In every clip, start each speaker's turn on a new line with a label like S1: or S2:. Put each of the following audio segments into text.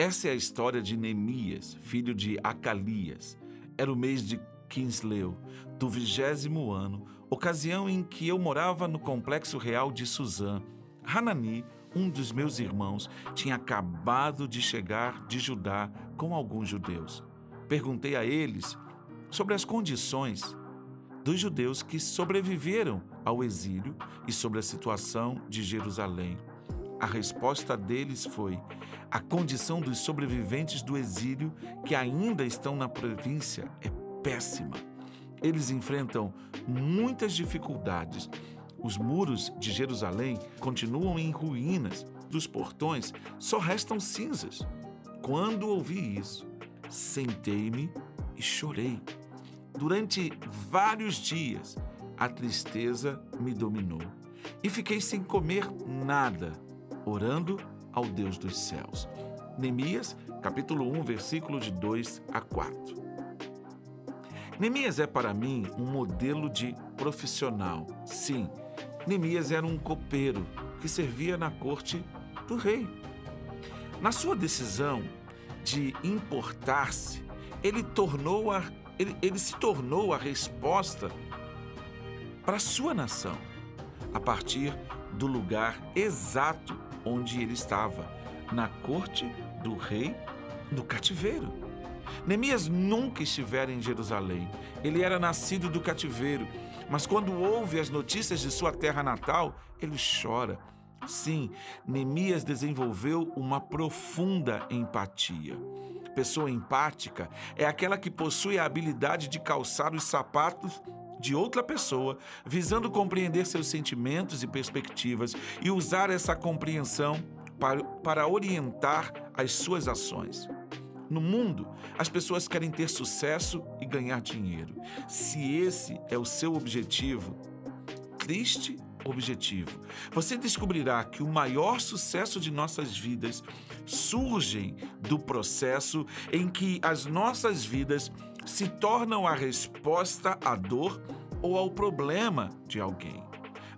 S1: Essa é a história de Neemias, filho de Acalias. Era o mês de Kinsleu, do vigésimo ano, ocasião em que eu morava no complexo real de Suzã. Hanani, um dos meus irmãos, tinha acabado de chegar de Judá com alguns judeus. Perguntei a eles sobre as condições dos judeus que sobreviveram ao exílio e sobre a situação de Jerusalém. A resposta deles foi: a condição dos sobreviventes do exílio que ainda estão na província é péssima. Eles enfrentam muitas dificuldades. Os muros de Jerusalém continuam em ruínas, dos portões só restam cinzas. Quando ouvi isso, sentei-me e chorei. Durante vários dias, a tristeza me dominou e fiquei sem comer nada, orando ao Deus dos céus. Neemias, capítulo 1, versículo de 2 a 4. Neemias é para mim um modelo de profissional. Sim, Neemias era um copeiro que servia na corte do rei. Na sua decisão de importar-se, ele tornou a ele, ele se tornou a resposta para a sua nação, a partir do lugar exato onde ele estava, na corte do rei no cativeiro. Neemias nunca estivera em Jerusalém. Ele era nascido do cativeiro, mas quando ouve as notícias de sua terra natal, ele chora. Sim, Neemias desenvolveu uma profunda empatia. Pessoa empática é aquela que possui a habilidade de calçar os sapatos de outra pessoa, visando compreender seus sentimentos e perspectivas e usar essa compreensão para, para orientar as suas ações. No mundo, as pessoas querem ter sucesso e ganhar dinheiro. Se esse é o seu objetivo, triste objetivo. Você descobrirá que o maior sucesso de nossas vidas surge do processo em que as nossas vidas se tornam a resposta à dor ou ao problema de alguém,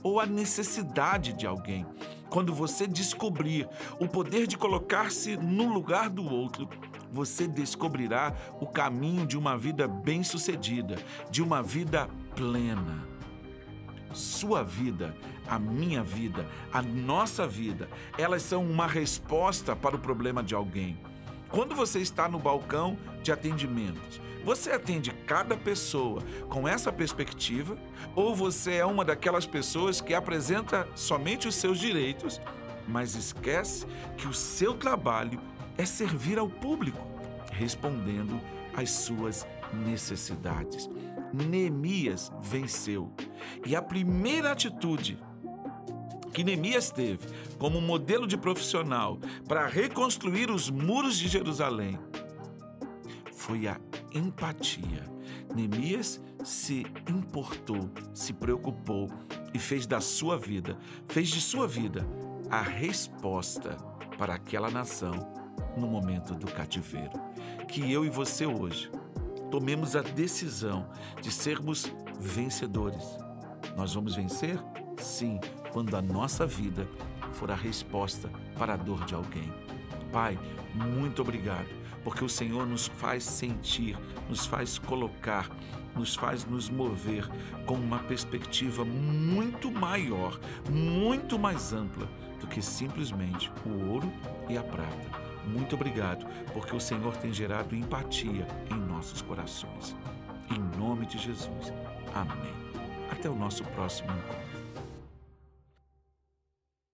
S1: ou à necessidade de alguém. Quando você descobrir o poder de colocar-se no lugar do outro, você descobrirá o caminho de uma vida bem-sucedida, de uma vida plena sua vida, a minha vida, a nossa vida, elas são uma resposta para o problema de alguém. Quando você está no balcão de atendimentos, você atende cada pessoa com essa perspectiva ou você é uma daquelas pessoas que apresenta somente os seus direitos, mas esquece que o seu trabalho é servir ao público, respondendo às suas necessidades. Neemias venceu. E a primeira atitude que Neemias teve como modelo de profissional para reconstruir os muros de Jerusalém foi a empatia. Neemias se importou, se preocupou e fez da sua vida, fez de sua vida a resposta para aquela nação no momento do cativeiro. Que eu e você hoje tomemos a decisão de sermos vencedores. Nós vamos vencer? Sim, quando a nossa vida for a resposta para a dor de alguém. Pai, muito obrigado, porque o Senhor nos faz sentir, nos faz colocar, nos faz nos mover com uma perspectiva muito maior, muito mais ampla do que simplesmente o ouro e a prata muito obrigado, porque o Senhor tem gerado empatia em nossos corações. Em nome de Jesus. Amém. Até o nosso próximo encontro.